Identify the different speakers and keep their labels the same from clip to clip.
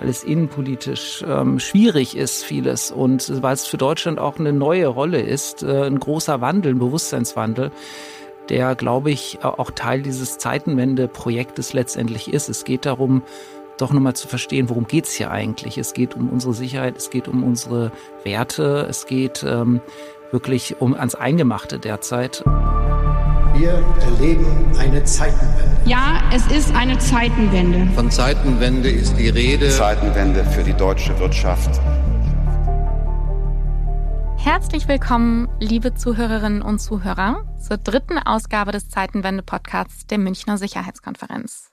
Speaker 1: weil es innenpolitisch ähm, schwierig ist, vieles. Und weil es für Deutschland auch eine neue Rolle ist, äh, ein großer Wandel, ein Bewusstseinswandel, der, glaube ich, auch Teil dieses Zeitenwende-Projektes letztendlich ist. Es geht darum, doch nochmal zu verstehen, worum geht's hier eigentlich. Es geht um unsere Sicherheit, es geht um unsere Werte, es geht ähm, wirklich um ans Eingemachte derzeit.
Speaker 2: Wir erleben eine Zeitenwende.
Speaker 3: Ja, es ist eine Zeitenwende.
Speaker 4: Von Zeitenwende ist die Rede.
Speaker 5: Zeitenwende für die deutsche Wirtschaft.
Speaker 6: Herzlich willkommen, liebe Zuhörerinnen und Zuhörer, zur dritten Ausgabe des Zeitenwende-Podcasts der Münchner Sicherheitskonferenz.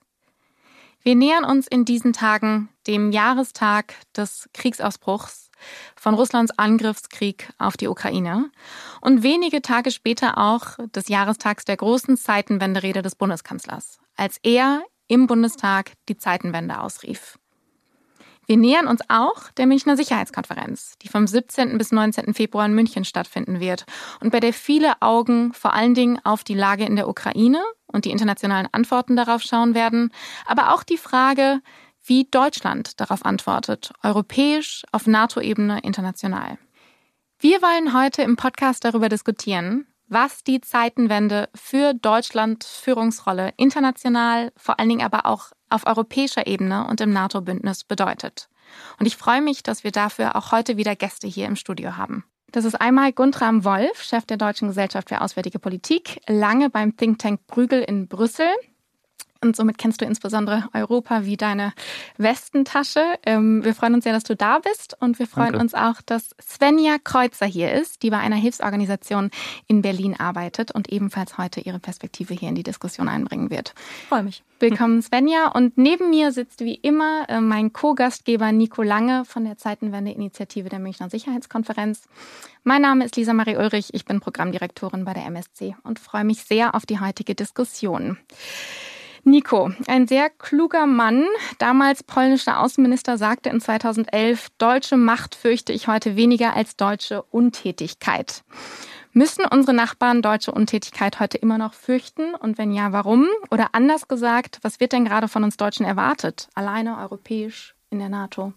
Speaker 6: Wir nähern uns in diesen Tagen dem Jahrestag des Kriegsausbruchs von Russlands Angriffskrieg auf die Ukraine und wenige Tage später auch des Jahrestags der großen Zeitenwenderede des Bundeskanzlers, als er im Bundestag die Zeitenwende ausrief. Wir nähern uns auch der Münchner Sicherheitskonferenz, die vom 17. bis 19. Februar in München stattfinden wird und bei der viele Augen vor allen Dingen auf die Lage in der Ukraine und die internationalen Antworten darauf schauen werden, aber auch die Frage, wie Deutschland darauf antwortet, europäisch, auf NATO-Ebene, international. Wir wollen heute im Podcast darüber diskutieren, was die Zeitenwende für Deutschlands Führungsrolle international, vor allen Dingen aber auch auf europäischer Ebene und im NATO-Bündnis bedeutet. Und ich freue mich, dass wir dafür auch heute wieder Gäste hier im Studio haben. Das ist einmal Guntram Wolf, Chef der Deutschen Gesellschaft für Auswärtige Politik, lange beim Think Tank Brügel in Brüssel und somit kennst du insbesondere Europa wie deine Westentasche. Ähm, wir freuen uns sehr, dass du da bist und wir freuen Danke. uns auch, dass Svenja Kreuzer hier ist, die bei einer Hilfsorganisation in Berlin arbeitet und ebenfalls heute ihre Perspektive hier in die Diskussion einbringen wird.
Speaker 7: Freue mich.
Speaker 6: Willkommen Svenja und neben mir sitzt wie immer äh, mein Co-Gastgeber Nico Lange von der Zeitenwende-Initiative der Münchner Sicherheitskonferenz. Mein Name ist Lisa Marie Ulrich, ich bin Programmdirektorin bei der MSC und freue mich sehr auf die heutige Diskussion. Nico, ein sehr kluger Mann, damals polnischer Außenminister, sagte in 2011, deutsche Macht fürchte ich heute weniger als deutsche Untätigkeit. Müssen unsere Nachbarn deutsche Untätigkeit heute immer noch fürchten? Und wenn ja, warum? Oder anders gesagt, was wird denn gerade von uns Deutschen erwartet? Alleine europäisch in der NATO?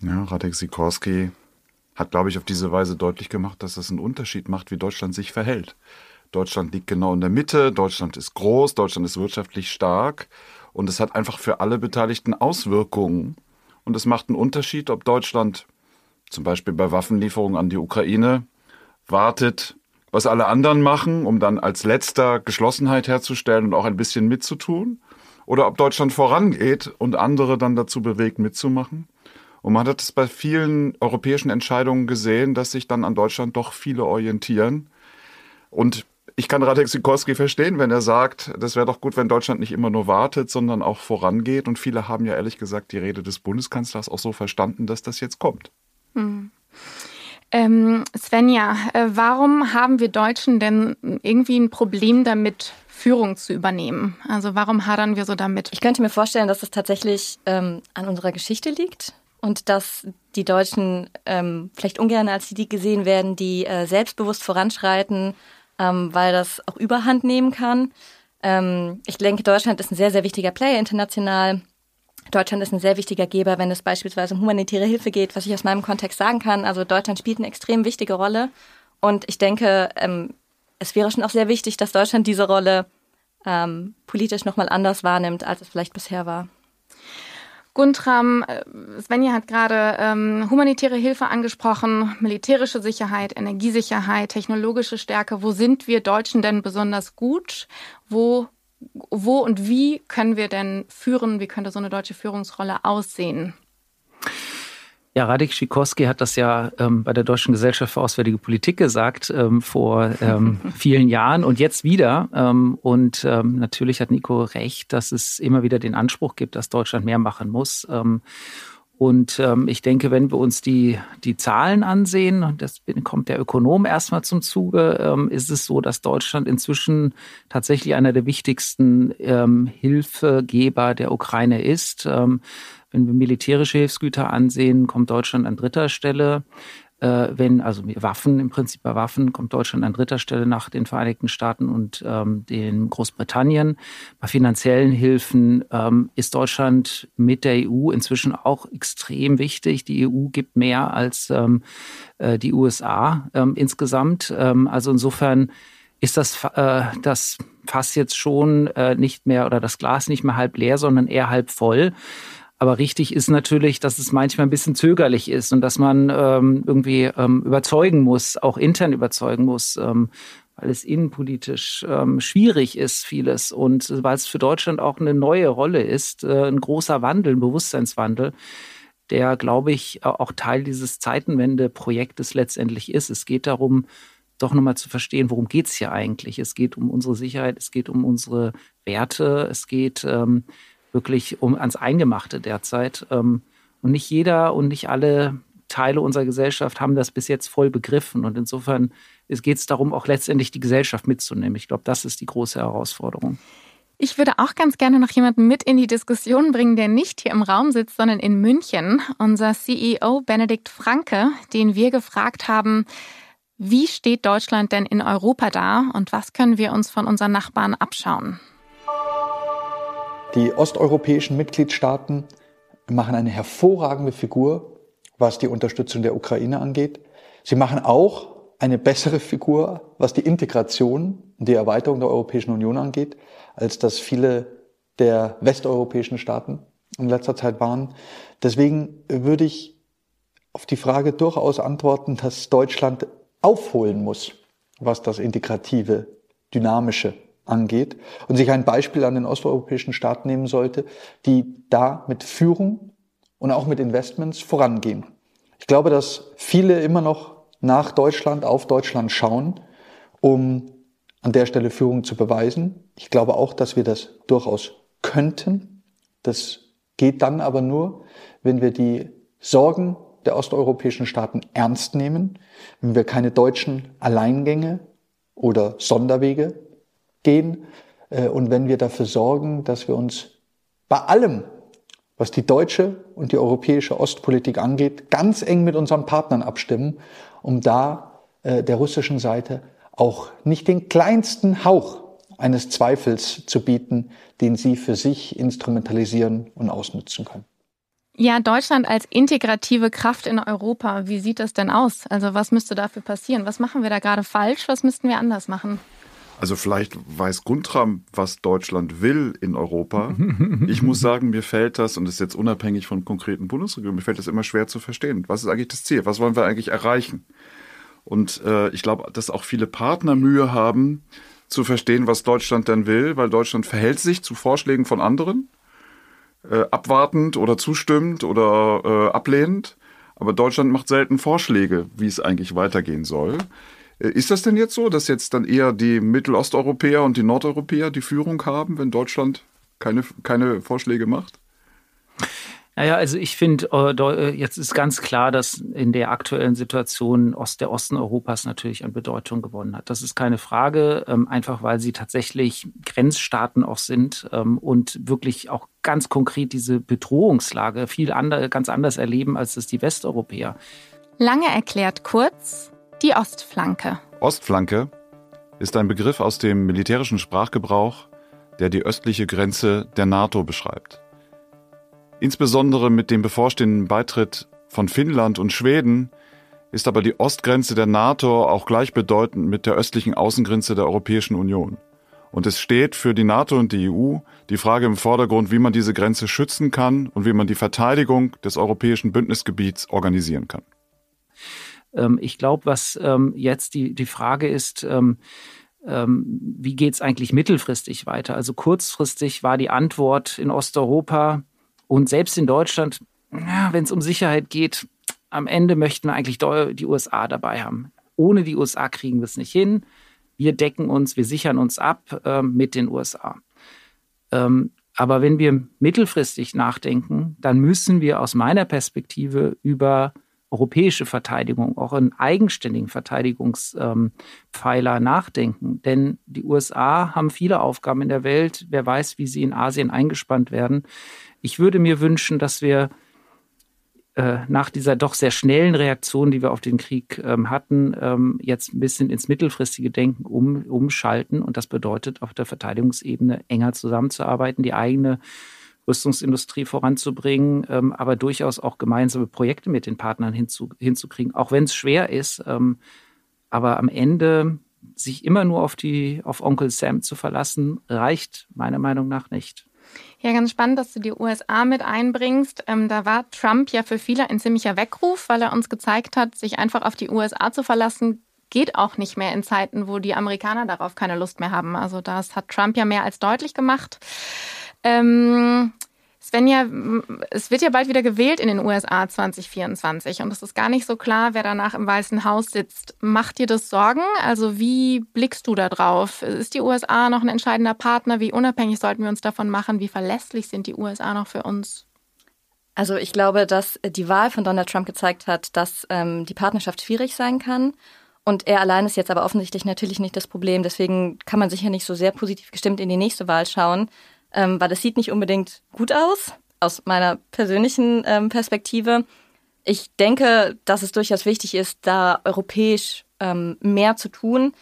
Speaker 8: Ja, Radek Sikorski hat, glaube ich, auf diese Weise deutlich gemacht, dass es einen Unterschied macht, wie Deutschland sich verhält. Deutschland liegt genau in der Mitte, Deutschland ist groß, Deutschland ist wirtschaftlich stark und es hat einfach für alle Beteiligten Auswirkungen. Und es macht einen Unterschied, ob Deutschland zum Beispiel bei Waffenlieferungen an die Ukraine wartet, was alle anderen machen, um dann als letzter Geschlossenheit herzustellen und auch ein bisschen mitzutun, oder ob Deutschland vorangeht und andere dann dazu bewegt, mitzumachen. Und man hat es bei vielen europäischen Entscheidungen gesehen, dass sich dann an Deutschland doch viele orientieren. Und ich kann Radek Sikorski verstehen, wenn er sagt, das wäre doch gut, wenn Deutschland nicht immer nur wartet, sondern auch vorangeht. Und viele haben ja ehrlich gesagt die Rede des Bundeskanzlers auch so verstanden, dass das jetzt kommt.
Speaker 6: Hm. Ähm, Svenja, äh, warum haben wir Deutschen denn irgendwie ein Problem damit, Führung zu übernehmen? Also warum hadern wir so damit?
Speaker 7: Ich könnte mir vorstellen, dass es tatsächlich ähm, an unserer Geschichte liegt und dass die Deutschen ähm, vielleicht ungern als die gesehen werden, die äh, selbstbewusst voranschreiten ähm, weil das auch Überhand nehmen kann. Ähm, ich denke, Deutschland ist ein sehr, sehr wichtiger Player international. Deutschland ist ein sehr wichtiger Geber, wenn es beispielsweise um humanitäre Hilfe geht, was ich aus meinem Kontext sagen kann. Also Deutschland spielt eine extrem wichtige Rolle. Und ich denke, ähm, es wäre schon auch sehr wichtig, dass Deutschland diese Rolle ähm, politisch nochmal anders wahrnimmt, als es vielleicht bisher war.
Speaker 6: Guntram, äh, Svenja hat gerade ähm, humanitäre Hilfe angesprochen, militärische Sicherheit, Energiesicherheit, technologische Stärke. Wo sind wir Deutschen denn besonders gut? Wo, wo und wie können wir denn führen? Wie könnte so eine deutsche Führungsrolle aussehen?
Speaker 1: Ja, Radik Schikowski hat das ja ähm, bei der Deutschen Gesellschaft für Auswärtige Politik gesagt ähm, vor ähm, vielen Jahren und jetzt wieder. Ähm, und ähm, natürlich hat Nico recht, dass es immer wieder den Anspruch gibt, dass Deutschland mehr machen muss. Ähm, und ich denke, wenn wir uns die, die Zahlen ansehen, und das kommt der Ökonom erstmal zum Zuge, ist es so, dass Deutschland inzwischen tatsächlich einer der wichtigsten Hilfegeber der Ukraine ist. Wenn wir militärische Hilfsgüter ansehen, kommt Deutschland an dritter Stelle. äh, wenn, also Waffen, im Prinzip bei Waffen kommt Deutschland an dritter Stelle nach den Vereinigten Staaten und ähm, den Großbritannien. Bei finanziellen Hilfen ähm, ist Deutschland mit der EU inzwischen auch extrem wichtig. Die EU gibt mehr als ähm, äh, die USA ähm, insgesamt. Ähm, also insofern ist das, äh, das Fass jetzt schon äh, nicht mehr oder das Glas nicht mehr halb leer, sondern eher halb voll. Aber richtig ist natürlich, dass es manchmal ein bisschen zögerlich ist und dass man ähm, irgendwie ähm, überzeugen muss, auch intern überzeugen muss, ähm, weil es innenpolitisch ähm, schwierig ist, vieles. Und weil es für Deutschland auch eine neue Rolle ist, äh, ein großer Wandel, ein Bewusstseinswandel, der, glaube ich, auch Teil dieses Zeitenwende-Projektes letztendlich ist. Es geht darum, doch nochmal zu verstehen, worum geht es hier eigentlich. Es geht um unsere Sicherheit, es geht um unsere Werte, es geht ähm, wirklich um ans Eingemachte derzeit. Ähm, und nicht jeder und nicht alle Teile unserer Gesellschaft haben das bis jetzt voll begriffen. Und insofern geht es darum, auch letztendlich die Gesellschaft mitzunehmen. Ich glaube, das ist die große Herausforderung.
Speaker 6: Ich würde auch ganz gerne noch jemanden mit in die Diskussion bringen, der nicht hier im Raum sitzt, sondern in München. Unser CEO Benedikt Franke, den wir gefragt haben, wie steht Deutschland denn in Europa da und was können wir uns von unseren Nachbarn abschauen?
Speaker 9: Die osteuropäischen Mitgliedstaaten machen eine hervorragende Figur, was die Unterstützung der Ukraine angeht. Sie machen auch eine bessere Figur, was die Integration und die Erweiterung der Europäischen Union angeht, als das viele der westeuropäischen Staaten in letzter Zeit waren. Deswegen würde ich auf die Frage durchaus antworten, dass Deutschland aufholen muss, was das integrative, dynamische angeht und sich ein Beispiel an den osteuropäischen Staaten nehmen sollte, die da mit Führung und auch mit Investments vorangehen. Ich glaube, dass viele immer noch nach Deutschland, auf Deutschland schauen, um an der Stelle Führung zu beweisen. Ich glaube auch, dass wir das durchaus könnten. Das geht dann aber nur, wenn wir die Sorgen der osteuropäischen Staaten ernst nehmen, wenn wir keine deutschen Alleingänge oder Sonderwege gehen äh, und wenn wir dafür sorgen, dass wir uns bei allem, was die deutsche und die europäische Ostpolitik angeht, ganz eng mit unseren Partnern abstimmen, um da äh, der russischen Seite auch nicht den kleinsten Hauch eines Zweifels zu bieten, den sie für sich instrumentalisieren und ausnutzen können.
Speaker 6: Ja, Deutschland als integrative Kraft in Europa, wie sieht das denn aus? Also was müsste dafür passieren? Was machen wir da gerade falsch? Was müssten wir anders machen?
Speaker 8: Also vielleicht weiß Guntram, was Deutschland will in Europa. Ich muss sagen, mir fällt das, und das ist jetzt unabhängig von konkreten Bundesregierungen, mir fällt das immer schwer zu verstehen. Was ist eigentlich das Ziel? Was wollen wir eigentlich erreichen? Und äh, ich glaube, dass auch viele Partner Mühe haben, zu verstehen, was Deutschland denn will, weil Deutschland verhält sich zu Vorschlägen von anderen äh, abwartend oder zustimmend oder äh, ablehnend. Aber Deutschland macht selten Vorschläge, wie es eigentlich weitergehen soll. Äh, ist das denn jetzt so, dass jetzt dann eher die Mittelosteuropäer und die Nordeuropäer die Führung haben, wenn Deutschland keine, keine Vorschläge macht?
Speaker 1: Naja, also ich finde, äh, äh, jetzt ist ganz klar, dass in der aktuellen Situation Ost, der Osten Europas natürlich an Bedeutung gewonnen hat. Das ist keine Frage, ähm, einfach weil sie tatsächlich Grenzstaaten auch sind ähm, und wirklich auch ganz konkret diese Bedrohungslage viel ander, ganz anders erleben, als es die Westeuropäer.
Speaker 6: Lange erklärt kurz die Ostflanke.
Speaker 8: Ostflanke ist ein Begriff aus dem militärischen Sprachgebrauch, der die östliche Grenze der NATO beschreibt. Insbesondere mit dem bevorstehenden Beitritt von Finnland und Schweden ist aber die Ostgrenze der NATO auch gleichbedeutend mit der östlichen Außengrenze der Europäischen Union. Und es steht für die NATO und die EU die Frage im Vordergrund, wie man diese Grenze schützen kann und wie man die Verteidigung des europäischen Bündnisgebiets organisieren kann.
Speaker 1: Ähm, ich glaube, was ähm, jetzt die, die Frage ist, ähm, wie geht es eigentlich mittelfristig weiter? Also kurzfristig war die Antwort in Osteuropa, und selbst in Deutschland, wenn es um Sicherheit geht, am Ende möchten wir eigentlich die USA dabei haben. Ohne die USA kriegen wir es nicht hin. Wir decken uns, wir sichern uns ab äh, mit den USA. Ähm, aber wenn wir mittelfristig nachdenken, dann müssen wir aus meiner Perspektive über europäische Verteidigung, auch einen eigenständigen Verteidigungspfeiler nachdenken. Denn die USA haben viele Aufgaben in der Welt. Wer weiß, wie sie in Asien eingespannt werden. Ich würde mir wünschen, dass wir äh, nach dieser doch sehr schnellen Reaktion, die wir auf den Krieg ähm, hatten, ähm, jetzt ein bisschen ins mittelfristige Denken um, umschalten. Und das bedeutet, auf der Verteidigungsebene enger zusammenzuarbeiten, die eigene Rüstungsindustrie voranzubringen, ähm, aber durchaus auch gemeinsame Projekte mit den Partnern hinzu, hinzukriegen, auch wenn es schwer ist. Ähm, aber am Ende sich immer nur auf die auf Onkel Sam zu verlassen, reicht meiner Meinung nach nicht.
Speaker 6: Ja, ganz spannend, dass du die USA mit einbringst. Ähm, da war Trump ja für viele ein ziemlicher Weckruf, weil er uns gezeigt hat, sich einfach auf die USA zu verlassen, geht auch nicht mehr in Zeiten, wo die Amerikaner darauf keine Lust mehr haben. Also das hat Trump ja mehr als deutlich gemacht. Ähm, Svenja, es wird ja bald wieder gewählt in den USA 2024 und es ist gar nicht so klar, wer danach im Weißen Haus sitzt. Macht dir das Sorgen? Also wie blickst du da drauf? Ist die USA noch ein entscheidender Partner? Wie unabhängig sollten wir uns davon machen? Wie verlässlich sind die USA noch für uns?
Speaker 7: Also ich glaube, dass die Wahl von Donald Trump gezeigt hat, dass ähm, die Partnerschaft schwierig sein kann. Und er allein ist jetzt aber offensichtlich natürlich nicht das Problem. Deswegen kann man sicher nicht so sehr positiv gestimmt in die nächste Wahl schauen ähm, weil das sieht nicht unbedingt gut aus, aus meiner persönlichen ähm, Perspektive. Ich denke, dass es durchaus wichtig ist, da europäisch ähm, mehr zu tun.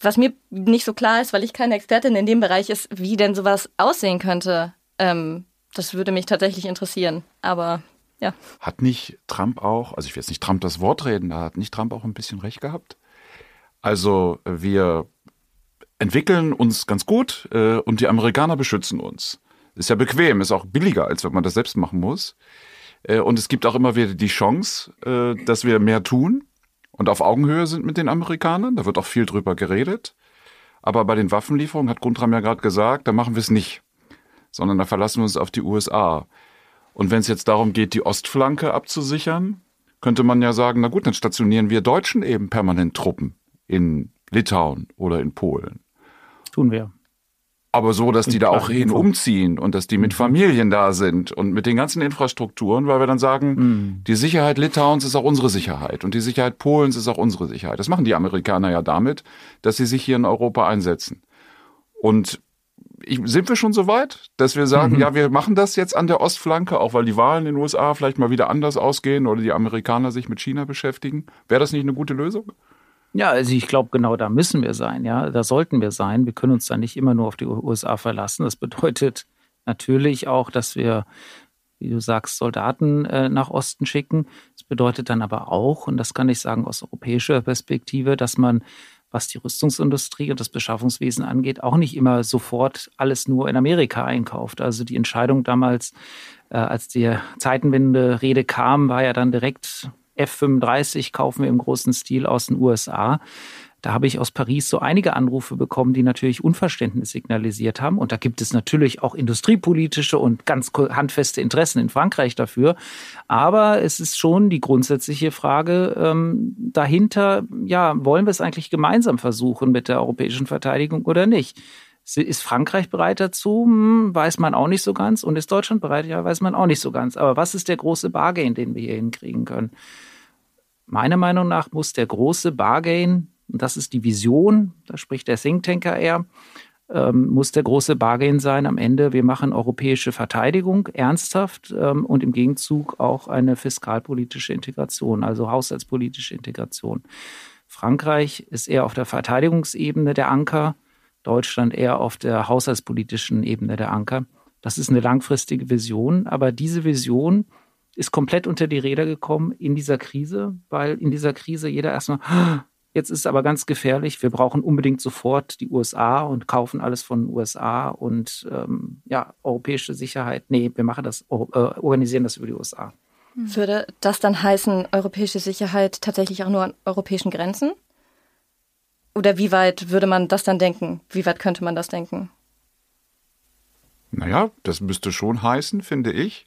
Speaker 7: Was mir nicht so klar ist, weil ich keine Expertin in dem Bereich ist, wie denn sowas aussehen könnte. Ähm, das würde mich tatsächlich interessieren. Aber ja.
Speaker 8: Hat nicht Trump auch, also ich will jetzt nicht Trump das Wort reden, da hat nicht Trump auch ein bisschen recht gehabt? Also wir entwickeln uns ganz gut äh, und die Amerikaner beschützen uns. Ist ja bequem, ist auch billiger, als wenn man das selbst machen muss. Äh, und es gibt auch immer wieder die Chance, äh, dass wir mehr tun und auf Augenhöhe sind mit den Amerikanern. Da wird auch viel drüber geredet. Aber bei den Waffenlieferungen hat Guntram ja gerade gesagt, da machen wir es nicht, sondern da verlassen wir uns auf die USA. Und wenn es jetzt darum geht, die Ostflanke abzusichern, könnte man ja sagen, na gut, dann stationieren wir Deutschen eben permanent Truppen in Litauen oder in Polen.
Speaker 1: Tun wir.
Speaker 8: Aber so, dass die da auch hin umziehen und dass die mit mhm. Familien da sind und mit den ganzen Infrastrukturen, weil wir dann sagen, mhm. die Sicherheit Litauens ist auch unsere Sicherheit und die Sicherheit Polens ist auch unsere Sicherheit. Das machen die Amerikaner ja damit, dass sie sich hier in Europa einsetzen. Und ich, sind wir schon so weit, dass wir sagen, mhm. ja, wir machen das jetzt an der Ostflanke, auch weil die Wahlen in den USA vielleicht mal wieder anders ausgehen oder die Amerikaner sich mit China beschäftigen? Wäre das nicht eine gute Lösung?
Speaker 1: Ja, also ich glaube, genau da müssen wir sein, ja. Da sollten wir sein. Wir können uns da nicht immer nur auf die USA verlassen. Das bedeutet natürlich auch, dass wir, wie du sagst, Soldaten äh, nach Osten schicken. Das bedeutet dann aber auch, und das kann ich sagen aus europäischer Perspektive, dass man was die Rüstungsindustrie und das Beschaffungswesen angeht, auch nicht immer sofort alles nur in Amerika einkauft. Also die Entscheidung damals, äh, als die Zeitenwende-Rede kam, war ja dann direkt F-35 kaufen wir im großen Stil aus den USA. Da habe ich aus Paris so einige Anrufe bekommen, die natürlich Unverständnis signalisiert haben. Und da gibt es natürlich auch industriepolitische und ganz handfeste Interessen in Frankreich dafür. Aber es ist schon die grundsätzliche Frage ähm, dahinter, ja, wollen wir es eigentlich gemeinsam versuchen mit der europäischen Verteidigung oder nicht? Ist Frankreich bereit dazu? Hm, weiß man auch nicht so ganz. Und ist Deutschland bereit? Ja, weiß man auch nicht so ganz. Aber was ist der große Bargain, den wir hier hinkriegen können? Meiner Meinung nach muss der große Bargain, und das ist die Vision, da spricht der Think Tanker eher, ähm, muss der große Bargain sein am Ende, wir machen europäische Verteidigung ernsthaft ähm, und im Gegenzug auch eine fiskalpolitische Integration, also haushaltspolitische Integration. Frankreich ist eher auf der Verteidigungsebene der Anker, Deutschland eher auf der haushaltspolitischen Ebene der Anker. Das ist eine langfristige Vision, aber diese Vision ist komplett unter die Räder gekommen in dieser Krise, weil in dieser Krise jeder erstmal, jetzt ist es aber ganz gefährlich, wir brauchen unbedingt sofort die USA und kaufen alles von den USA und ähm, ja, europäische Sicherheit. Nee, wir machen das, äh, organisieren das über die USA.
Speaker 7: Hm. Würde das dann heißen, europäische Sicherheit tatsächlich auch nur an europäischen Grenzen? Oder wie weit würde man das dann denken? Wie weit könnte man das denken?
Speaker 8: Naja, das müsste schon heißen, finde ich,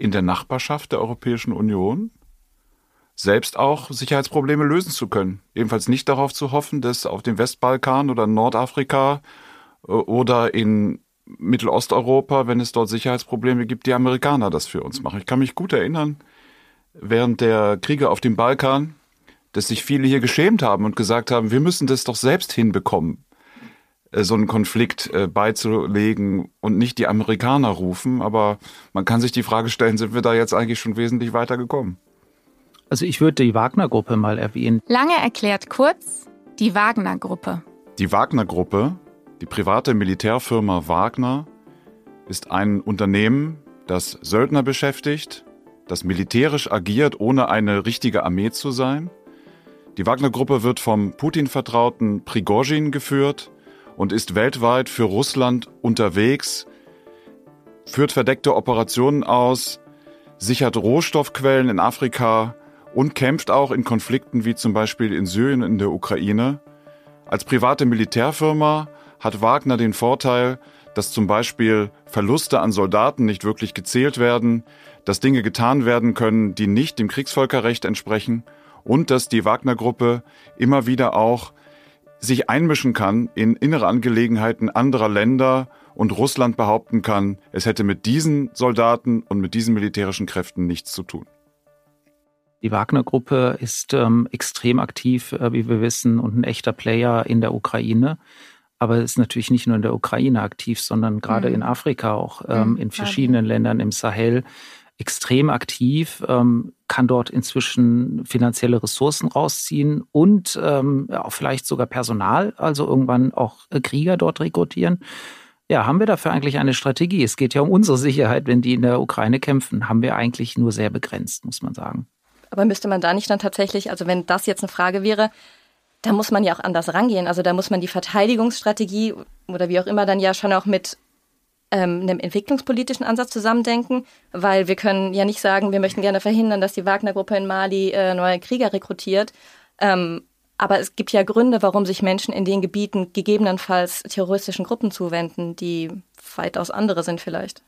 Speaker 8: in der Nachbarschaft der Europäischen Union selbst auch Sicherheitsprobleme lösen zu können. Ebenfalls nicht darauf zu hoffen, dass auf dem Westbalkan oder Nordafrika äh, oder in Mittelosteuropa, wenn es dort Sicherheitsprobleme gibt, die Amerikaner das für uns machen. Ich kann mich gut erinnern, während der Kriege auf dem Balkan, dass sich viele hier geschämt haben und gesagt haben, wir müssen das doch selbst hinbekommen. Äh, so einen Konflikt äh, beizulegen und nicht die Amerikaner rufen. Aber man kann sich die Frage stellen, sind wir da jetzt eigentlich schon wesentlich weiter gekommen?
Speaker 1: Also ich würde die Wagner-Gruppe mal erwähnen.
Speaker 6: Lange erklärt kurz, die Wagner-Gruppe.
Speaker 8: Die Wagner-Gruppe, die private Militärfirma Wagner, ist ein Unternehmen, das Söldner beschäftigt, das militärisch agiert, ohne eine richtige Armee zu sein. Die Wagner-Gruppe wird vom Putin-Vertrauten Prigozhin geführt und ist weltweit für Russland unterwegs, führt verdeckte Operationen aus, sichert Rohstoffquellen in Afrika und kämpft auch in Konflikten wie zum Beispiel in Syrien und in der Ukraine. Als private Militärfirma hat Wagner den Vorteil, dass zum Beispiel Verluste an Soldaten nicht wirklich gezählt werden, dass Dinge getan werden können, die nicht dem Kriegsvölkerrecht entsprechen und dass die Wagner-Gruppe immer wieder auch sich einmischen kann in innere Angelegenheiten anderer Länder und Russland behaupten kann, es hätte mit diesen Soldaten und mit diesen militärischen Kräften nichts zu tun.
Speaker 1: Die Wagner-Gruppe ist ähm, extrem aktiv, äh, wie wir wissen, und ein echter Player in der Ukraine. Aber ist natürlich nicht nur in der Ukraine aktiv, sondern gerade mhm. in Afrika auch, ähm, mhm, in verschiedenen Ländern im Sahel extrem aktiv, ähm, kann dort inzwischen finanzielle Ressourcen rausziehen und ähm, auch vielleicht sogar Personal, also irgendwann auch äh, Krieger dort rekrutieren. Ja, haben wir dafür eigentlich eine Strategie? Es geht ja um unsere Sicherheit, wenn die in der Ukraine kämpfen, haben wir eigentlich nur sehr begrenzt, muss man sagen.
Speaker 7: Aber müsste man da nicht dann tatsächlich, also wenn das jetzt eine Frage wäre, da muss man ja auch anders rangehen. Also da muss man die Verteidigungsstrategie oder wie auch immer dann ja schon auch mit ähm, einem entwicklungspolitischen Ansatz zusammendenken, weil wir können ja nicht sagen, wir möchten gerne verhindern, dass die Wagner-Gruppe in Mali äh, neue Krieger rekrutiert. Ähm, aber es gibt ja Gründe, warum sich Menschen in den Gebieten gegebenenfalls terroristischen Gruppen zuwenden, die weitaus andere sind vielleicht.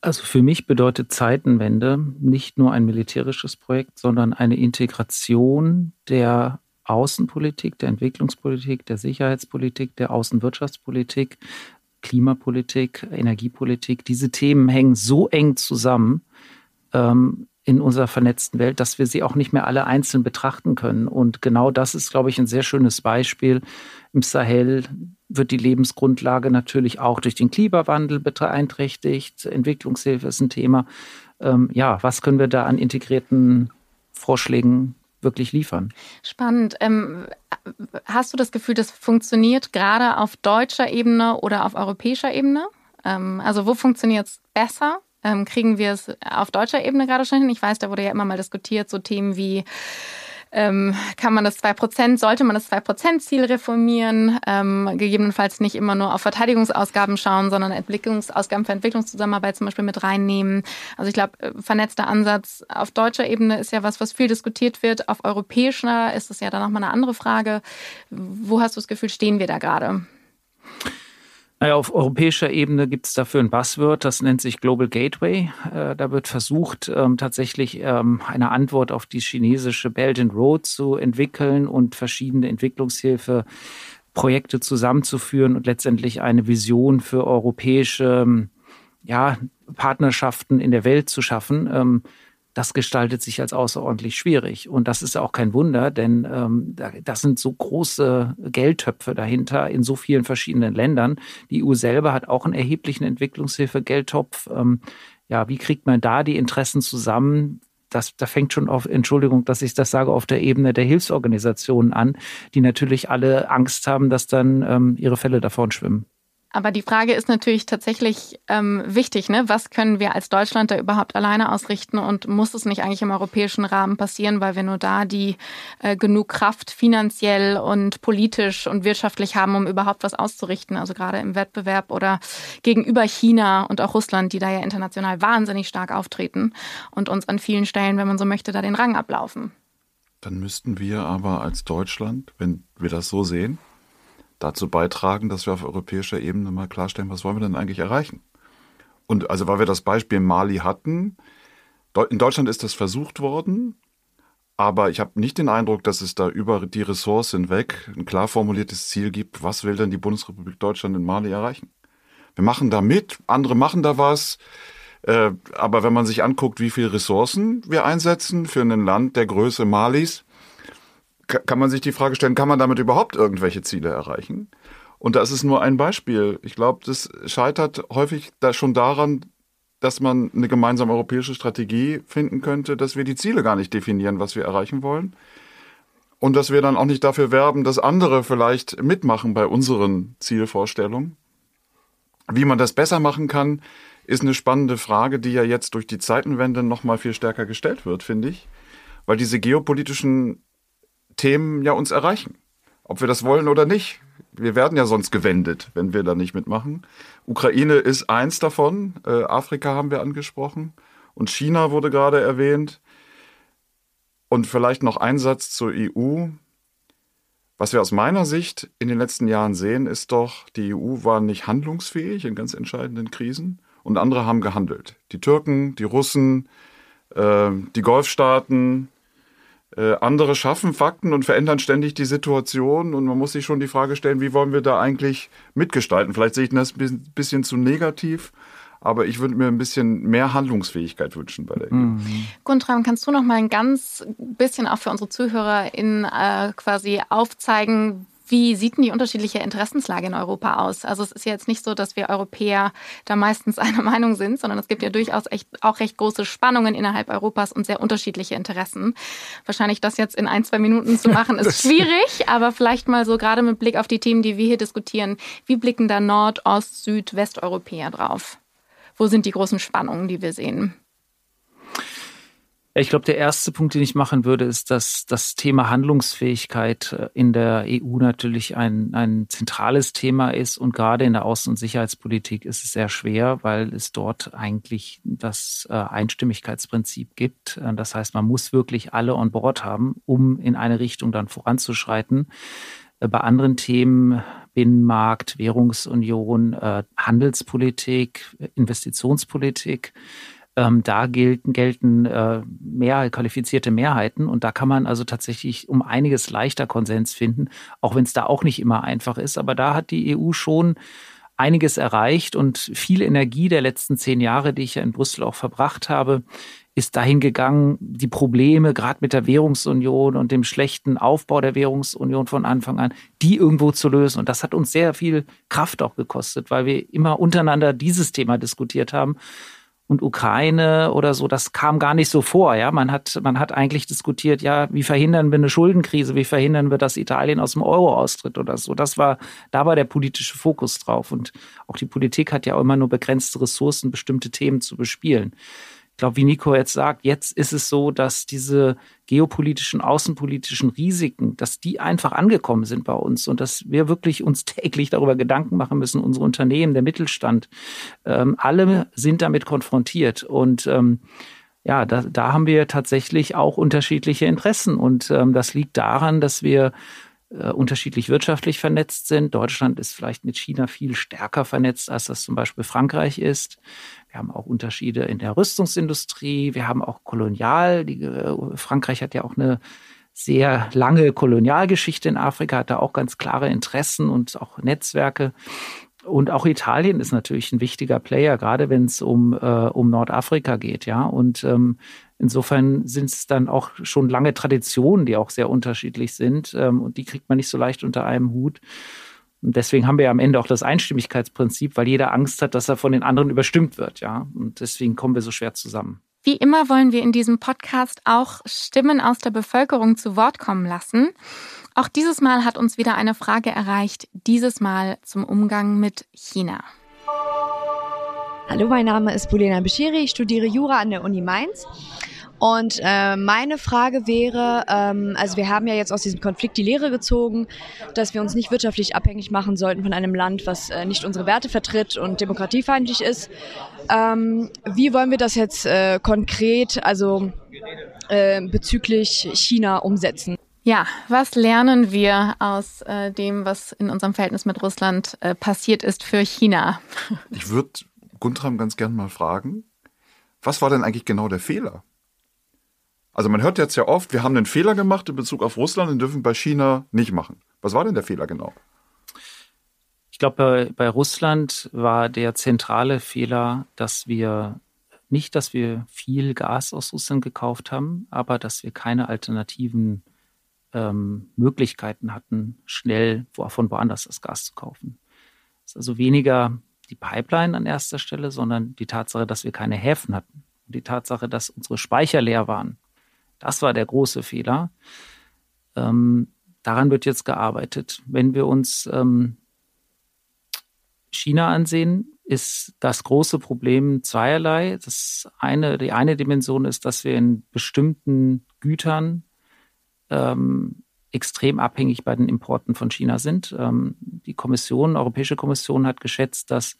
Speaker 1: Also für mich bedeutet Zeitenwende nicht nur ein militärisches Projekt, sondern eine Integration der Außenpolitik, der Entwicklungspolitik, der Sicherheitspolitik, der Außenwirtschaftspolitik, Klimapolitik, Energiepolitik. Diese Themen hängen so eng zusammen ähm, in unserer vernetzten Welt, dass wir sie auch nicht mehr alle einzeln betrachten können. Und genau das ist, glaube ich, ein sehr schönes Beispiel im Sahel wird die Lebensgrundlage natürlich auch durch den Klimawandel beeinträchtigt. Entwicklungshilfe ist ein Thema. Ähm, ja, was können wir da an integrierten Vorschlägen wirklich liefern?
Speaker 6: Spannend. Ähm, hast du das Gefühl, das funktioniert gerade auf deutscher Ebene oder auf europäischer Ebene? Ähm, also wo funktioniert es besser? Ähm, kriegen wir es auf deutscher Ebene gerade schon hin? Ich weiß, da wurde ja immer mal diskutiert, so Themen wie ähm, kann man das 2%, sollte man das 2%-Ziel reformieren, ähm, gegebenenfalls nicht immer nur auf Verteidigungsausgaben schauen, sondern Entwicklungsausgaben für Entwicklungszusammenarbeit zum Beispiel mit reinnehmen. Also ich glaube, äh, vernetzter Ansatz auf deutscher Ebene ist ja was, was viel diskutiert wird. Auf europäischer ist es ja dann nochmal eine andere Frage. Wo hast du das Gefühl, stehen wir da gerade?
Speaker 1: Naja, auf europäischer Ebene gibt es dafür ein Buzzword, das nennt sich Global Gateway. Äh, da wird versucht, ähm, tatsächlich ähm, eine Antwort auf die chinesische Belt and Road zu entwickeln und verschiedene Entwicklungshilfeprojekte zusammenzuführen und letztendlich eine Vision für europäische ja, Partnerschaften in der Welt zu schaffen. Ähm, das gestaltet sich als außerordentlich schwierig. Und das ist auch kein Wunder, denn ähm, das sind so große Geldtöpfe dahinter in so vielen verschiedenen Ländern. Die EU selber hat auch einen erheblichen Entwicklungshilfe-Geldtopf. Ähm, ja, wie kriegt man da die Interessen zusammen? Das, da fängt schon auf, Entschuldigung, dass ich das sage, auf der Ebene der Hilfsorganisationen an, die natürlich alle Angst haben, dass dann ähm, ihre Fälle davon schwimmen.
Speaker 6: Aber die Frage ist natürlich tatsächlich ähm, wichtig, ne? Was können wir als Deutschland da überhaupt alleine ausrichten und muss es nicht eigentlich im europäischen Rahmen passieren, weil wir nur da die äh, genug Kraft finanziell und politisch und wirtschaftlich haben, um überhaupt was auszurichten? Also gerade im Wettbewerb oder gegenüber China und auch Russland, die da ja international wahnsinnig stark auftreten und uns an vielen Stellen, wenn man so möchte, da den Rang ablaufen.
Speaker 8: Dann müssten wir aber als Deutschland, wenn wir das so sehen, dazu beitragen, dass wir auf europäischer Ebene mal klarstellen, was wollen wir denn eigentlich erreichen? Und also, weil wir das Beispiel Mali hatten, in Deutschland ist das versucht worden, aber ich habe nicht den Eindruck, dass es da über die Ressource hinweg ein klar formuliertes Ziel gibt, was will denn die Bundesrepublik Deutschland in Mali erreichen? Wir machen da mit, andere machen da was, äh, aber wenn man sich anguckt, wie viele Ressourcen wir einsetzen für ein Land der Größe Malis, kann man sich die Frage stellen, kann man damit überhaupt irgendwelche Ziele erreichen? Und da ist nur ein Beispiel. Ich glaube, das scheitert häufig da schon daran, dass man eine gemeinsame europäische Strategie finden könnte, dass wir die Ziele gar nicht definieren, was wir erreichen wollen. Und dass wir dann auch nicht dafür werben, dass andere vielleicht mitmachen bei unseren Zielvorstellungen. Wie man das besser machen kann, ist eine spannende Frage, die ja jetzt durch die Zeitenwende noch mal viel stärker gestellt wird, finde ich, weil diese geopolitischen Themen ja uns erreichen, ob wir das wollen oder nicht wir werden ja sonst gewendet, wenn wir da nicht mitmachen. Ukraine ist eins davon. Äh, Afrika haben wir angesprochen. Und China wurde gerade erwähnt. Und vielleicht noch ein Satz zur EU. Was wir aus meiner Sicht in den letzten Jahren sehen, ist doch, die EU war nicht handlungsfähig in ganz entscheidenden Krisen und andere haben gehandelt. Die Türken, die Russen, äh, die Golfstaaten, äh, andere schaffen Fakten und verändern ständig die Situation und man muss sich schon die Frage stellen, wie wollen wir da eigentlich mitgestalten? Vielleicht sehe ich das ein bisschen zu negativ, aber ich würde mir ein bisschen mehr Handlungsfähigkeit wünschen bei der EU. Mhm.
Speaker 6: Guntram, kannst du noch mal ein ganz bisschen auch für unsere Zuhörer in äh, quasi aufzeigen, wie sieht denn die unterschiedliche Interessenslage in Europa aus? Also es ist ja jetzt nicht so, dass wir Europäer da meistens einer Meinung sind, sondern es gibt ja durchaus echt auch recht große Spannungen innerhalb Europas und sehr unterschiedliche Interessen. Wahrscheinlich das jetzt in ein, zwei Minuten zu machen, ist schwierig, aber vielleicht mal so gerade mit Blick auf die Themen, die wir hier diskutieren, wie blicken da Nord-, Ost-, Süd-, Westeuropäer drauf? Wo sind die großen Spannungen, die wir sehen?
Speaker 1: Ich glaube, der erste Punkt, den ich machen würde, ist, dass das Thema Handlungsfähigkeit äh, in der EU natürlich ein, ein zentrales Thema ist und gerade in der Außen- und Sicherheitspolitik ist es sehr schwer, weil es dort eigentlich das äh, Einstimmigkeitsprinzip gibt. Äh, das heißt, man muss wirklich alle on board haben, um in eine Richtung dann voranzuschreiten. Bei anderen Themen Binnenmarkt, Währungsunion, Handelspolitik, Investitionspolitik ähm, da gelten, gelten äh, mehr qualifizierte Mehrheiten und da kann man also tatsächlich um einiges leichter Konsens finden, auch wenn es da auch nicht immer einfach ist. Aber da hat die EU schon einiges erreicht und viel Energie der letzten zehn Jahre, die ich ja in Brüssel auch verbracht habe, ist dahin gegangen, die Probleme gerade mit der Währungsunion und dem schlechten Aufbau der Währungsunion von Anfang an, die irgendwo zu lösen. Und das hat uns sehr viel Kraft auch gekostet, weil wir immer untereinander dieses Thema diskutiert haben und Ukraine oder so, das kam gar nicht so vor. Ja, man hat, man hat eigentlich diskutiert, ja, wie verhindern wir eine Schuldenkrise? Wie verhindern wir, dass Italien aus dem Euro austritt oder so? Das war, da war der politische Fokus drauf. Und auch die Politik hat ja auch immer nur begrenzte Ressourcen, bestimmte Themen zu bespielen glaube, wie Nico jetzt sagt, jetzt ist es so, dass diese geopolitischen, außenpolitischen Risiken, dass die einfach angekommen sind bei uns und dass wir wirklich uns täglich darüber Gedanken machen müssen, unsere Unternehmen, der Mittelstand, ähm, alle sind damit konfrontiert und ähm, ja, da, da haben wir tatsächlich auch unterschiedliche Interessen und ähm, das liegt daran, dass wir äh, unterschiedlich wirtschaftlich vernetzt sind. Deutschland ist vielleicht mit China viel stärker vernetzt, als das zum Beispiel Frankreich ist. Wir haben auch Unterschiede in der Rüstungsindustrie. Wir haben auch Kolonial. Die, äh, Frankreich hat ja auch eine sehr lange Kolonialgeschichte in Afrika, hat da auch ganz klare Interessen und auch Netzwerke. Und auch Italien ist natürlich ein wichtiger Player, gerade wenn es um, äh, um Nordafrika geht, ja. Und ähm, insofern sind es dann auch schon lange Traditionen, die auch sehr unterschiedlich sind. Ähm, und die kriegt man nicht so leicht unter einem Hut. Und deswegen haben wir ja am Ende auch das Einstimmigkeitsprinzip, weil jeder Angst hat, dass er von den anderen überstimmt wird, ja. Und deswegen kommen wir so schwer zusammen.
Speaker 6: Wie immer wollen wir in diesem Podcast auch Stimmen aus der Bevölkerung zu Wort kommen lassen. Auch dieses Mal hat uns wieder eine Frage erreicht, dieses Mal zum Umgang mit China.
Speaker 10: Hallo, mein Name ist Bulena Beschiri, ich studiere Jura an der Uni Mainz und äh, meine Frage wäre, ähm, also wir haben ja jetzt aus diesem Konflikt die Lehre gezogen, dass wir uns nicht wirtschaftlich abhängig machen sollten von einem Land, was äh, nicht unsere Werte vertritt und demokratiefeindlich ist. Ähm, wie wollen wir das jetzt äh, konkret, also äh, bezüglich China umsetzen?
Speaker 6: Ja, was lernen wir aus äh, dem, was in unserem Verhältnis mit Russland äh, passiert ist für China?
Speaker 8: Ich würde Guntram ganz gern mal fragen, was war denn eigentlich genau der Fehler? Also man hört jetzt ja oft, wir haben einen Fehler gemacht in Bezug auf Russland und dürfen bei China nicht machen. Was war denn der Fehler genau?
Speaker 1: Ich glaube, bei, Russland war der zentrale Fehler, dass wir nicht, dass wir viel Gas aus Russland gekauft haben, aber dass wir keine alternativen ähm, Möglichkeiten hatten, schnell von woanders das Gas zu kaufen. Das ist also weniger die Pipeline an erster Stelle, sondern die Tatsache, dass wir keine Häfen hatten. Und die Tatsache, dass unsere Speicher leer waren. Das war der große Fehler. Ähm, daran wird jetzt gearbeitet. Wenn wir uns ähm, China ansehen, ist das große Problem zweierlei. Das eine, die eine Dimension ist, dass wir in bestimmten Gütern ähm, extrem abhängig bei den Importen von China sind. Ähm, die Kommission, Europäische Kommission hat geschätzt, dass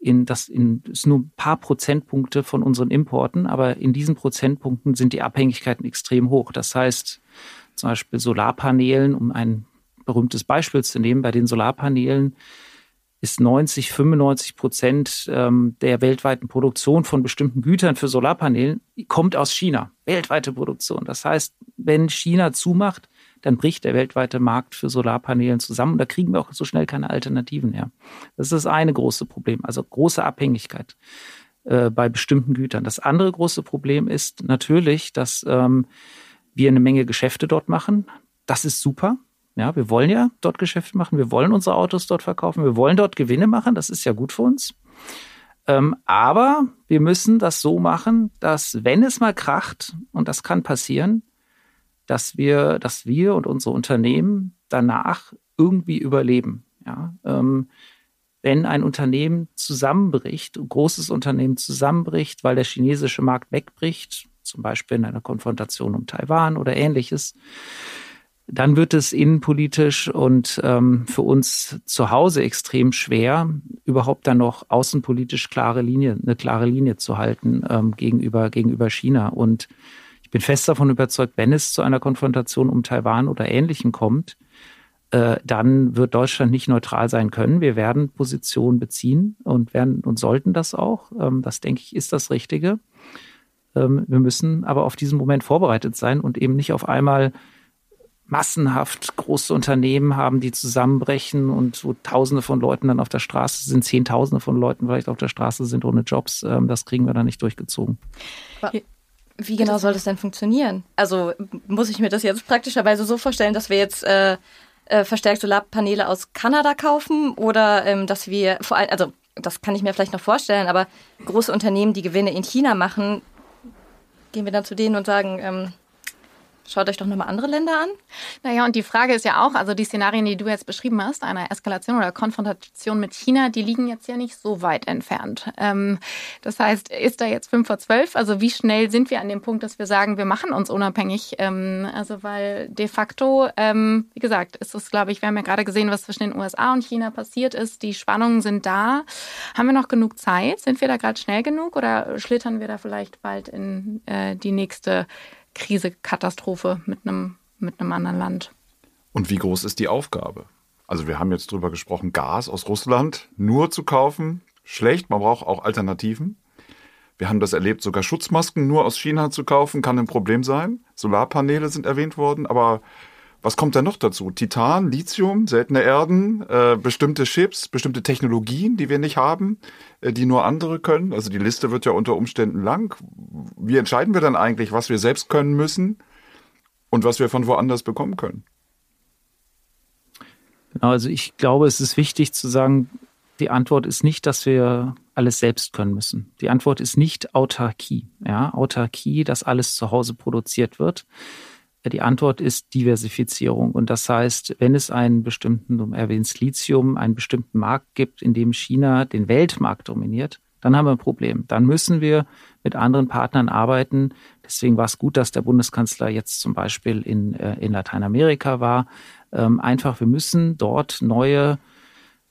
Speaker 1: in das in ist nur ein paar Prozentpunkte von unseren Importen, aber in diesen Prozentpunkten sind die Abhängigkeiten extrem hoch. Das heißt, zum Beispiel Solarpanelen, um ein berühmtes Beispiel zu nehmen, bei den Solarpanelen ist 90, 95 Prozent ähm, der weltweiten Produktion von bestimmten Gütern für Solarpanelen kommt aus China. Weltweite Produktion. Das heißt, wenn China zumacht, dann bricht der weltweite Markt für Solarpanelen zusammen. Und da kriegen wir auch so schnell keine Alternativen mehr. Das ist das eine große Problem. Also große Abhängigkeit äh, bei bestimmten Gütern. Das andere große Problem ist natürlich, dass ähm, wir eine Menge Geschäfte dort machen. Das ist super. Ja, wir wollen ja dort Geschäfte machen, wir wollen unsere Autos dort verkaufen, wir wollen dort Gewinne machen, das ist ja gut für uns. Ähm, aber wir müssen das so machen, dass wenn es mal kracht, und das kann passieren, dass wir, dass wir und unsere Unternehmen danach irgendwie überleben. Ja, ähm, wenn ein Unternehmen zusammenbricht, ein großes Unternehmen zusammenbricht, weil der chinesische Markt wegbricht, zum Beispiel in einer Konfrontation um Taiwan oder ähnliches, dann wird es innenpolitisch und ähm, für uns zu Hause extrem schwer, überhaupt dann noch außenpolitisch klare Linie, eine klare Linie zu halten ähm, gegenüber, gegenüber China. Und ich bin fest davon überzeugt, wenn es zu einer Konfrontation um Taiwan oder Ähnlichem kommt, äh, dann wird Deutschland nicht neutral sein können. Wir werden Positionen beziehen und werden und sollten das auch. Ähm, das denke ich ist das Richtige. Ähm, wir müssen aber auf diesen Moment vorbereitet sein und eben nicht auf einmal massenhaft große Unternehmen haben, die zusammenbrechen und wo Tausende von Leuten dann auf der Straße sind, Zehntausende von Leuten vielleicht auf der Straße sind ohne Jobs. Ähm, das kriegen wir dann nicht durchgezogen.
Speaker 7: Wie genau soll das denn funktionieren? Also muss ich mir das jetzt praktischerweise so vorstellen, dass wir jetzt äh, äh, verstärkt Solarpaneele aus Kanada kaufen oder ähm, dass wir vor allem, also das kann ich mir vielleicht noch vorstellen, aber große Unternehmen, die Gewinne in China machen, gehen wir dann zu denen und sagen, ähm, Schaut euch doch nochmal andere Länder an.
Speaker 6: Naja, und die Frage ist ja auch, also die Szenarien, die du jetzt beschrieben hast, einer Eskalation oder Konfrontation mit China, die liegen jetzt ja nicht so weit entfernt. Ähm, das heißt, ist da jetzt fünf vor zwölf? Also wie schnell sind wir an dem Punkt, dass wir sagen, wir machen uns unabhängig? Ähm, also weil de facto, ähm, wie gesagt, ist es, glaube ich, wir haben ja gerade gesehen, was zwischen den USA und China passiert ist. Die Spannungen sind da. Haben wir noch genug Zeit? Sind wir da gerade schnell genug oder schlittern wir da vielleicht bald in äh, die nächste Krise, Katastrophe mit einem, mit einem anderen Land.
Speaker 8: Und wie groß ist die Aufgabe? Also wir haben jetzt drüber gesprochen, Gas aus Russland nur zu kaufen, schlecht, man braucht auch Alternativen. Wir haben das erlebt, sogar Schutzmasken nur aus China zu kaufen, kann ein Problem sein. Solarpaneele sind erwähnt worden, aber was kommt da noch dazu? Titan, Lithium, seltene Erden, äh, bestimmte Chips, bestimmte Technologien, die wir nicht haben, äh, die nur andere können. Also die Liste wird ja unter Umständen lang. Wie entscheiden wir dann eigentlich, was wir selbst können müssen und was wir von woanders bekommen können?
Speaker 1: Genau, also ich glaube, es ist wichtig zu sagen, die Antwort ist nicht, dass wir alles selbst können müssen. Die Antwort ist nicht Autarkie. Ja, Autarkie, dass alles zu Hause produziert wird die Antwort ist Diversifizierung. Und das heißt, wenn es einen bestimmten, du erwähnst Lithium, einen bestimmten Markt gibt, in dem China den Weltmarkt dominiert, dann haben wir ein Problem. Dann müssen wir mit anderen Partnern arbeiten. Deswegen war es gut, dass der Bundeskanzler jetzt zum Beispiel in, äh, in Lateinamerika war. Ähm, einfach, wir müssen dort neue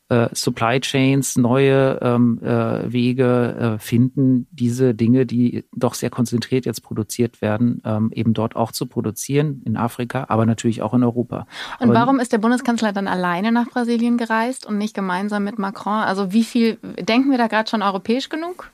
Speaker 1: äh, Supply Chains, neue ähm, äh, Wege äh, finden, diese Dinge, die doch sehr konzentriert jetzt produziert werden, ähm, eben dort auch zu produzieren, in Afrika, aber natürlich auch in Europa.
Speaker 6: Und aber warum ist der Bundeskanzler dann alleine nach Brasilien gereist und nicht gemeinsam mit Macron? Also wie viel, denken wir da gerade schon europäisch genug?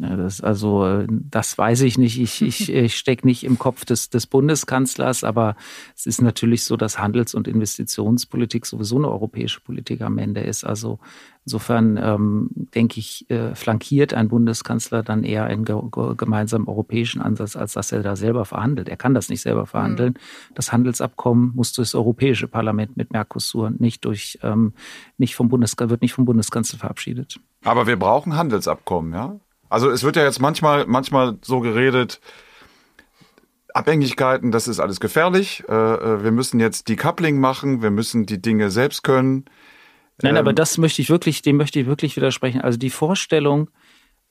Speaker 1: Ja, das, also das weiß ich nicht. Ich, ich, ich stecke nicht im Kopf des, des Bundeskanzlers, aber es ist natürlich so, dass Handels- und Investitionspolitik sowieso eine europäische Politik am Ende ist. Also insofern ähm, denke ich, äh, flankiert ein Bundeskanzler dann eher einen ge gemeinsamen europäischen Ansatz, als dass er da selber verhandelt. Er kann das nicht selber verhandeln. Mhm. Das Handelsabkommen muss durchs Europäische Parlament mit Mercosur nicht durch ähm, nicht vom Bundes wird nicht vom Bundeskanzler verabschiedet.
Speaker 8: Aber wir brauchen Handelsabkommen, ja? Also es wird ja jetzt manchmal, manchmal so geredet, Abhängigkeiten, das ist alles gefährlich. Äh, äh, wir müssen jetzt Decoupling machen, wir müssen die Dinge selbst können.
Speaker 1: Nein, aber ähm, das möchte ich wirklich, dem möchte ich wirklich widersprechen. Also die Vorstellung,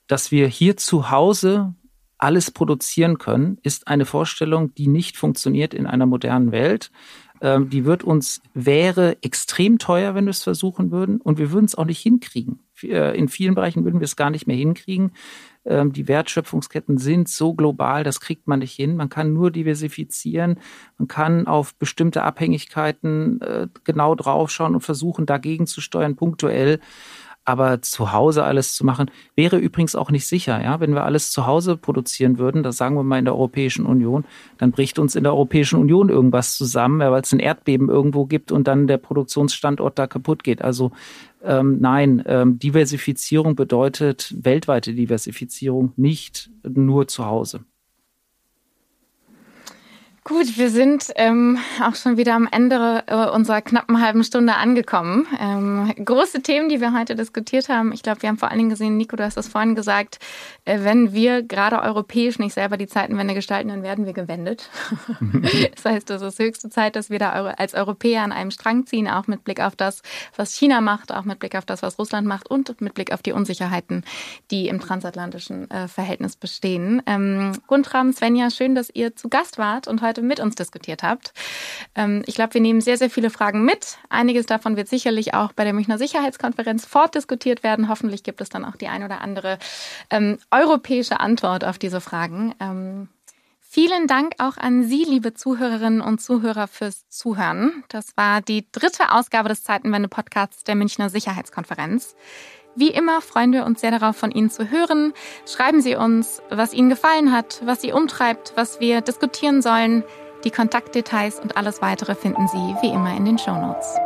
Speaker 1: dass wir hier zu Hause alles produzieren können, ist eine Vorstellung, die nicht funktioniert in einer modernen Welt. Ähm, die wird uns, wäre extrem teuer, wenn wir es versuchen würden. Und wir würden es auch nicht hinkriegen. Äh, in vielen Bereichen würden wir es gar nicht mehr hinkriegen. Ähm, die Wertschöpfungsketten sind so global, das kriegt man nicht hin. Man kann nur diversifizieren. Man kann auf bestimmte Abhängigkeiten äh, genau draufschauen und versuchen, dagegen zu steuern, punktuell. Aber zu Hause alles zu machen, wäre übrigens auch nicht sicher. Ja? Wenn wir alles zu Hause produzieren würden, das sagen wir mal in der Europäischen Union, dann bricht uns in der Europäischen Union irgendwas zusammen, weil es ein Erdbeben irgendwo gibt und dann der Produktionsstandort da kaputt geht. Also ähm, nein, ähm, Diversifizierung bedeutet weltweite Diversifizierung, nicht nur zu Hause.
Speaker 6: Gut, wir sind ähm, auch schon wieder am Ende äh, unserer knappen halben Stunde angekommen. Ähm, große Themen, die wir heute diskutiert haben. Ich glaube, wir haben vor allen Dingen gesehen, Nico, du hast das vorhin gesagt, äh, wenn wir gerade europäisch nicht selber die Zeitenwende gestalten, dann werden wir gewendet. das heißt, es ist höchste Zeit, dass wir da als Europäer an einem Strang ziehen, auch mit Blick auf das, was China macht, auch mit Blick auf das, was Russland macht und mit Blick auf die Unsicherheiten, die im transatlantischen äh, Verhältnis bestehen. Ähm, Guntram, Svenja, schön, dass ihr zu Gast wart und heute heute mit uns diskutiert habt. Ähm, ich glaube, wir nehmen sehr, sehr viele Fragen mit. Einiges davon wird sicherlich auch bei der Münchner Sicherheitskonferenz fortdiskutiert werden. Hoffentlich gibt es dann auch die ein oder andere ähm, europäische Antwort auf diese Fragen. Ähm, Vielen Dank auch an Sie, liebe Zuhörerinnen und Zuhörer, fürs Zuhören. Das war die dritte Ausgabe des Zeitenwende-Podcasts der Münchner Sicherheitskonferenz. Wie immer freuen wir uns sehr darauf, von Ihnen zu hören. Schreiben Sie uns, was Ihnen gefallen hat, was Sie umtreibt, was wir diskutieren sollen. Die Kontaktdetails und alles weitere finden Sie wie immer in den Show Notes.